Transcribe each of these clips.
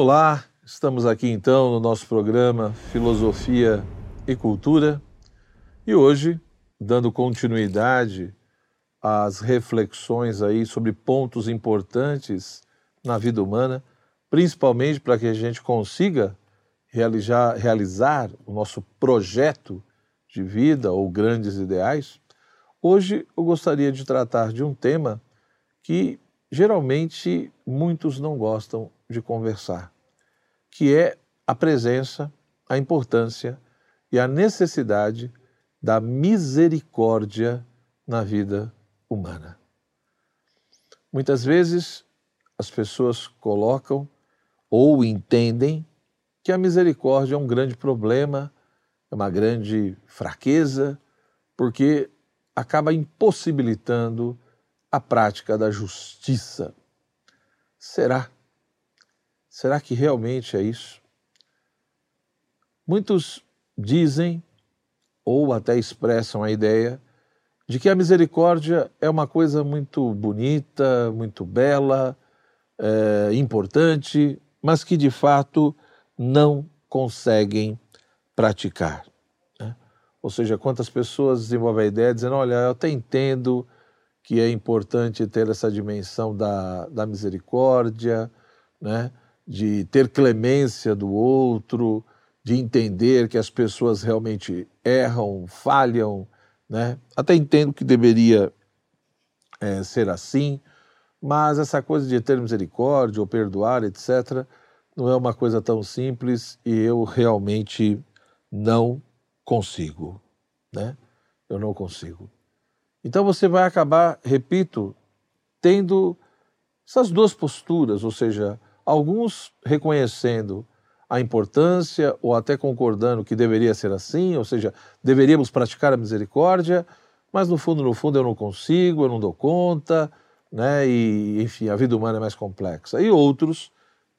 Olá, estamos aqui então no nosso programa Filosofia e Cultura e hoje, dando continuidade às reflexões aí sobre pontos importantes na vida humana, principalmente para que a gente consiga realizar, realizar o nosso projeto de vida ou grandes ideais, hoje eu gostaria de tratar de um tema que geralmente muitos não gostam de conversar, que é a presença, a importância e a necessidade da misericórdia na vida humana. Muitas vezes as pessoas colocam ou entendem que a misericórdia é um grande problema, é uma grande fraqueza, porque acaba impossibilitando a prática da justiça. Será? Será que realmente é isso? Muitos dizem ou até expressam a ideia de que a misericórdia é uma coisa muito bonita, muito bela, é, importante, mas que de fato não conseguem praticar. Né? Ou seja, quantas pessoas desenvolvem a ideia dizendo: olha, eu até entendo que é importante ter essa dimensão da, da misericórdia, né? De ter clemência do outro, de entender que as pessoas realmente erram, falham. Né? Até entendo que deveria é, ser assim, mas essa coisa de ter misericórdia ou perdoar, etc., não é uma coisa tão simples e eu realmente não consigo, né? Eu não consigo. Então você vai acabar, repito, tendo essas duas posturas, ou seja, alguns reconhecendo a importância ou até concordando que deveria ser assim, ou seja, deveríamos praticar a misericórdia, mas no fundo, no fundo eu não consigo, eu não dou conta, né? E enfim, a vida humana é mais complexa. E outros,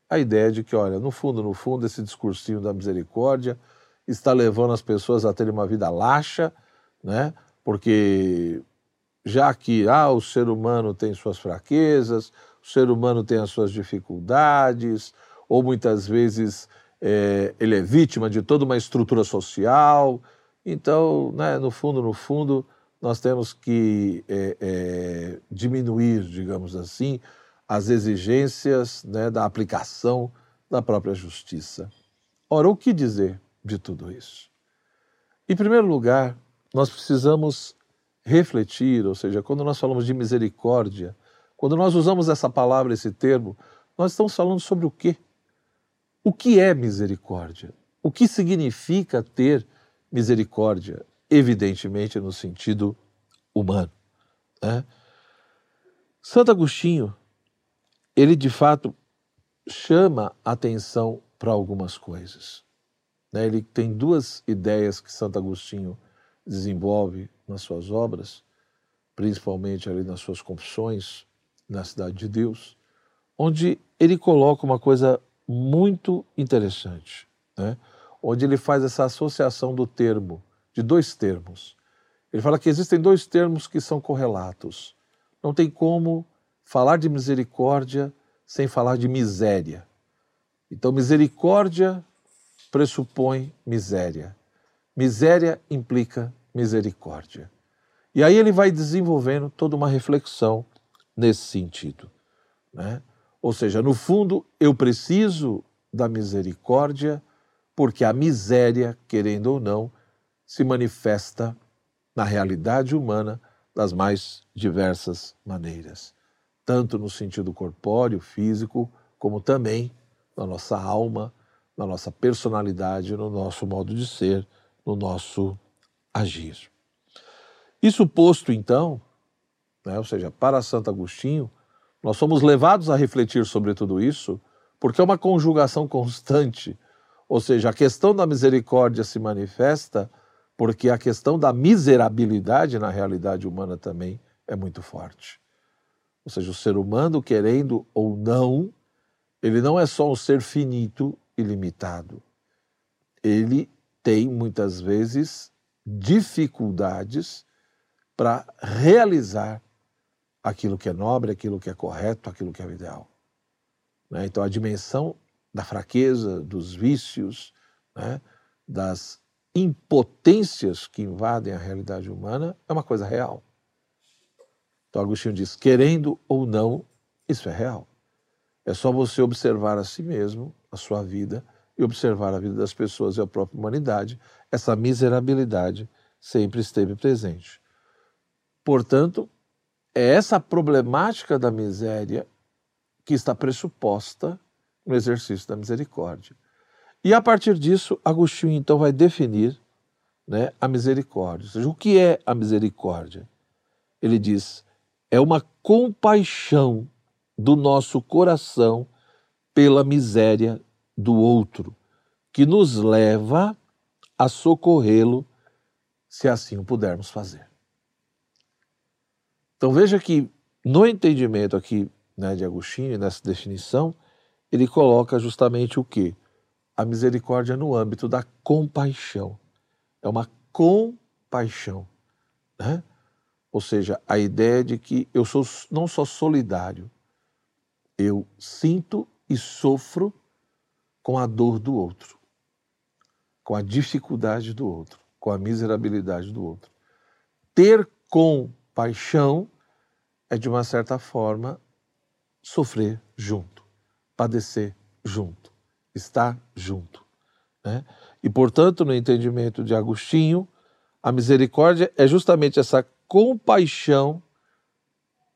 a ideia de que, olha, no fundo, no fundo, esse discursinho da misericórdia está levando as pessoas a terem uma vida laxa, né? Porque já que ah, o ser humano tem suas fraquezas, ser humano tem as suas dificuldades, ou muitas vezes é, ele é vítima de toda uma estrutura social. Então, né, no fundo, no fundo, nós temos que é, é, diminuir, digamos assim, as exigências né, da aplicação da própria justiça. Ora, o que dizer de tudo isso? Em primeiro lugar, nós precisamos refletir, ou seja, quando nós falamos de misericórdia, quando nós usamos essa palavra, esse termo, nós estamos falando sobre o quê? O que é misericórdia? O que significa ter misericórdia? Evidentemente, no sentido humano. Né? Santo Agostinho, ele de fato chama atenção para algumas coisas. Né? Ele tem duas ideias que Santo Agostinho desenvolve nas suas obras, principalmente ali nas suas confissões na Cidade de Deus, onde ele coloca uma coisa muito interessante, né? onde ele faz essa associação do termo, de dois termos. Ele fala que existem dois termos que são correlatos. Não tem como falar de misericórdia sem falar de miséria. Então, misericórdia pressupõe miséria. Miséria implica misericórdia. E aí ele vai desenvolvendo toda uma reflexão nesse sentido. Né? Ou seja, no fundo, eu preciso da misericórdia, porque a miséria, querendo ou não, se manifesta na realidade humana das mais diversas maneiras, tanto no sentido corpóreo, físico, como também na nossa alma, na nossa personalidade, no nosso modo de ser, no nosso agir. Isso posto, então, né, ou seja, para Santo Agostinho, nós somos levados a refletir sobre tudo isso, porque é uma conjugação constante, ou seja, a questão da misericórdia se manifesta porque a questão da miserabilidade na realidade humana também é muito forte. Ou seja, o ser humano, querendo ou não, ele não é só um ser finito e limitado. Ele tem muitas vezes dificuldades para realizar aquilo que é nobre, aquilo que é correto, aquilo que é ideal. Né? Então, a dimensão da fraqueza, dos vícios, né, das impotências que invadem a realidade humana, é uma coisa real. Então Agostinho diz: querendo ou não, isso é real. É só você observar a si mesmo, a sua vida, e observar a vida das pessoas e a própria humanidade. Essa miserabilidade sempre esteve presente. Portanto, é essa problemática da miséria que está pressuposta no exercício da misericórdia. E a partir disso, Agostinho então vai definir né, a misericórdia. Ou seja, o que é a misericórdia? Ele diz: é uma compaixão do nosso coração pela miséria do outro, que nos leva a socorrê-lo, se assim o pudermos fazer. Então veja que no entendimento aqui né, de Agostinho, nessa definição, ele coloca justamente o que? A misericórdia no âmbito da compaixão. É uma compaixão. Né? Ou seja, a ideia de que eu sou não só solidário, eu sinto e sofro com a dor do outro, com a dificuldade do outro, com a miserabilidade do outro. Ter com Paixão é, de uma certa forma, sofrer junto, padecer junto, estar junto. Né? E, portanto, no entendimento de Agostinho, a misericórdia é justamente essa compaixão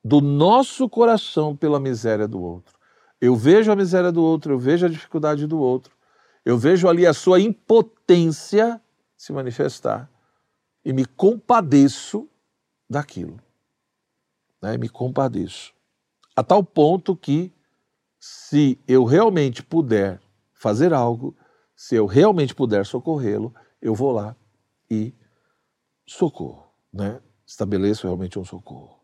do nosso coração pela miséria do outro. Eu vejo a miséria do outro, eu vejo a dificuldade do outro, eu vejo ali a sua impotência se manifestar e me compadeço daquilo. Né? Me compadeço. A tal ponto que, se eu realmente puder fazer algo, se eu realmente puder socorrê-lo, eu vou lá e socorro. Né? Estabeleço realmente um socorro.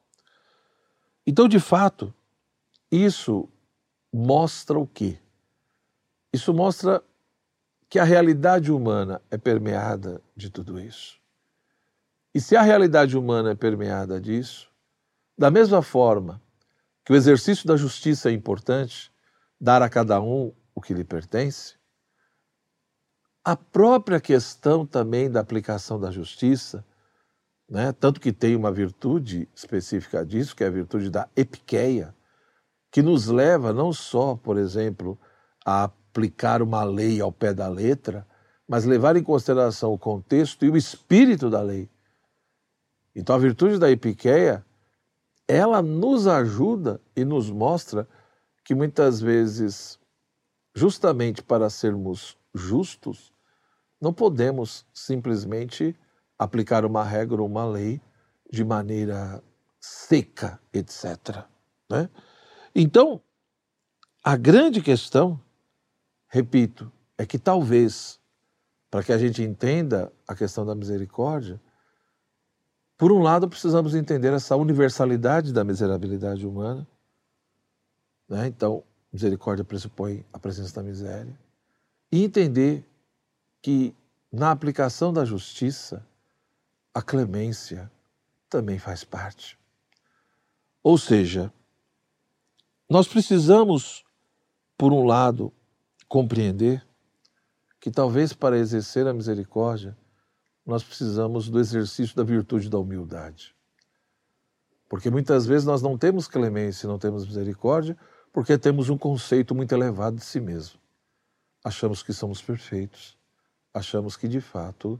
Então, de fato, isso mostra o quê? Isso mostra que a realidade humana é permeada de tudo isso. E se a realidade humana é permeada disso, da mesma forma que o exercício da justiça é importante, dar a cada um o que lhe pertence, a própria questão também da aplicação da justiça, né, tanto que tem uma virtude específica disso, que é a virtude da epiqueia, que nos leva não só, por exemplo, a aplicar uma lei ao pé da letra, mas levar em consideração o contexto e o espírito da lei. Então a virtude da epiqueia, ela nos ajuda e nos mostra que muitas vezes, justamente para sermos justos, não podemos simplesmente aplicar uma regra ou uma lei de maneira seca, etc. Né? Então, a grande questão, repito, é que talvez, para que a gente entenda a questão da misericórdia, por um lado, precisamos entender essa universalidade da miserabilidade humana. Né? Então, misericórdia pressupõe a presença da miséria. E entender que na aplicação da justiça, a clemência também faz parte. Ou seja, nós precisamos, por um lado, compreender que talvez para exercer a misericórdia nós precisamos do exercício da virtude da humildade. Porque muitas vezes nós não temos clemência, não temos misericórdia, porque temos um conceito muito elevado de si mesmo. Achamos que somos perfeitos, achamos que de fato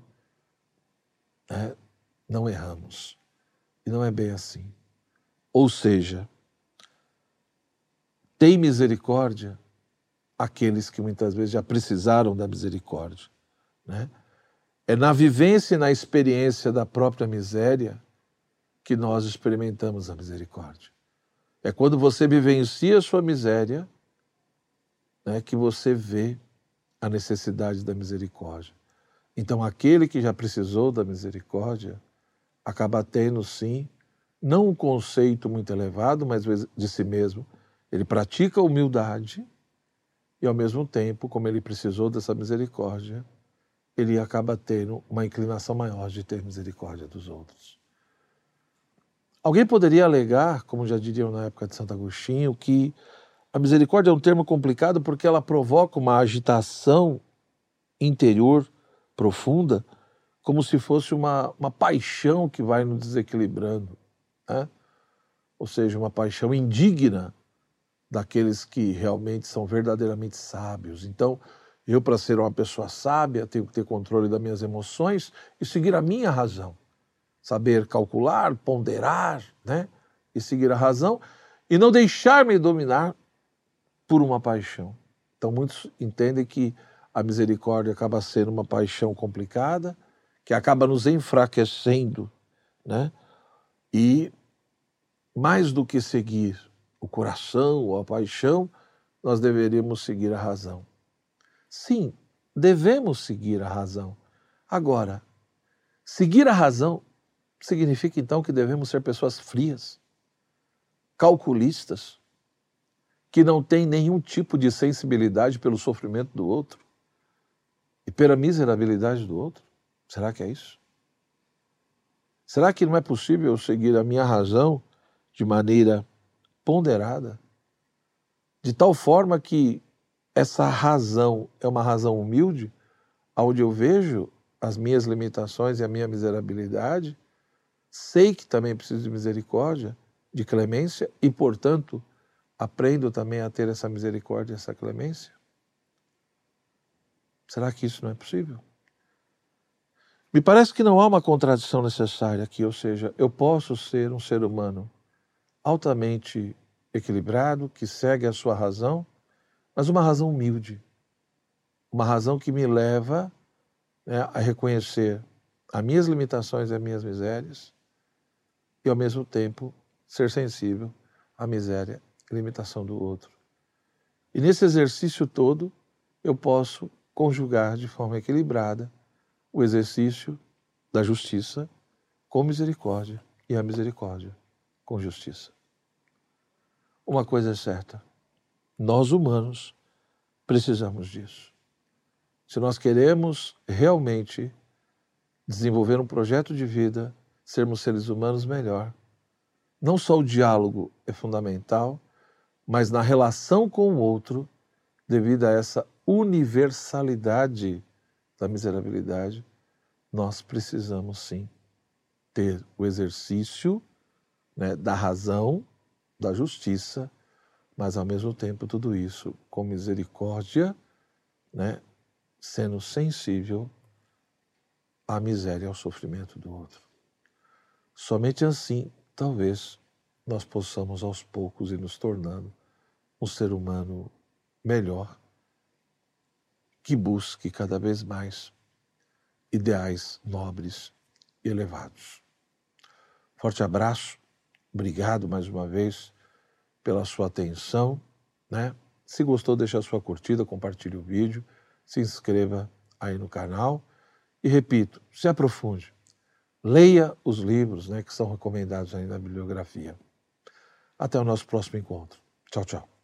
é, não erramos. E não é bem assim. Ou seja, tem misericórdia aqueles que muitas vezes já precisaram da misericórdia. Né? É na vivência e na experiência da própria miséria que nós experimentamos a misericórdia. É quando você vivencia a sua miséria né, que você vê a necessidade da misericórdia. Então, aquele que já precisou da misericórdia acaba tendo, sim, não um conceito muito elevado, mas de si mesmo. Ele pratica a humildade e, ao mesmo tempo, como ele precisou dessa misericórdia, ele acaba tendo uma inclinação maior de ter misericórdia dos outros. Alguém poderia alegar, como já diriam na época de Santo Agostinho, que A misericórdia é um termo complicado porque ela provoca uma agitação interior profunda, como se fosse uma, uma paixão que vai nos desequilibrando. Né? Ou seja, uma paixão indigna daqueles que realmente são verdadeiramente sábios. Então, eu, para ser uma pessoa sábia, tenho que ter controle das minhas emoções e seguir a minha razão. Saber calcular, ponderar, né? E seguir a razão e não deixar-me dominar por uma paixão. Então, muitos entendem que a misericórdia acaba sendo uma paixão complicada, que acaba nos enfraquecendo, né? E mais do que seguir o coração ou a paixão, nós deveríamos seguir a razão. Sim, devemos seguir a razão. Agora, seguir a razão significa então que devemos ser pessoas frias, calculistas, que não tem nenhum tipo de sensibilidade pelo sofrimento do outro e pela miserabilidade do outro? Será que é isso? Será que não é possível seguir a minha razão de maneira ponderada, de tal forma que essa razão é uma razão humilde, onde eu vejo as minhas limitações e a minha miserabilidade, sei que também preciso de misericórdia, de clemência e, portanto, aprendo também a ter essa misericórdia, essa clemência? Será que isso não é possível? Me parece que não há uma contradição necessária aqui, ou seja, eu posso ser um ser humano altamente equilibrado, que segue a sua razão, mas uma razão humilde, uma razão que me leva né, a reconhecer as minhas limitações e as minhas misérias e, ao mesmo tempo, ser sensível à miséria limitação do outro. E nesse exercício todo, eu posso conjugar de forma equilibrada o exercício da justiça com misericórdia e a misericórdia com justiça. Uma coisa é certa: nós humanos precisamos disso. Se nós queremos realmente desenvolver um projeto de vida, sermos seres humanos melhor, não só o diálogo é fundamental, mas na relação com o outro, devido a essa universalidade da miserabilidade, nós precisamos sim ter o exercício né, da razão, da justiça, mas ao mesmo tempo tudo isso com misericórdia, né, sendo sensível à miséria e ao sofrimento do outro. Somente assim, talvez, nós possamos aos poucos ir nos tornando um ser humano melhor, que busque cada vez mais ideais nobres e elevados. Forte abraço, obrigado mais uma vez pela sua atenção, né? Se gostou, deixe a sua curtida, compartilhe o vídeo, se inscreva aí no canal e repito, se aprofunde, leia os livros, né, que são recomendados aí na bibliografia. Até o nosso próximo encontro. Tchau, tchau.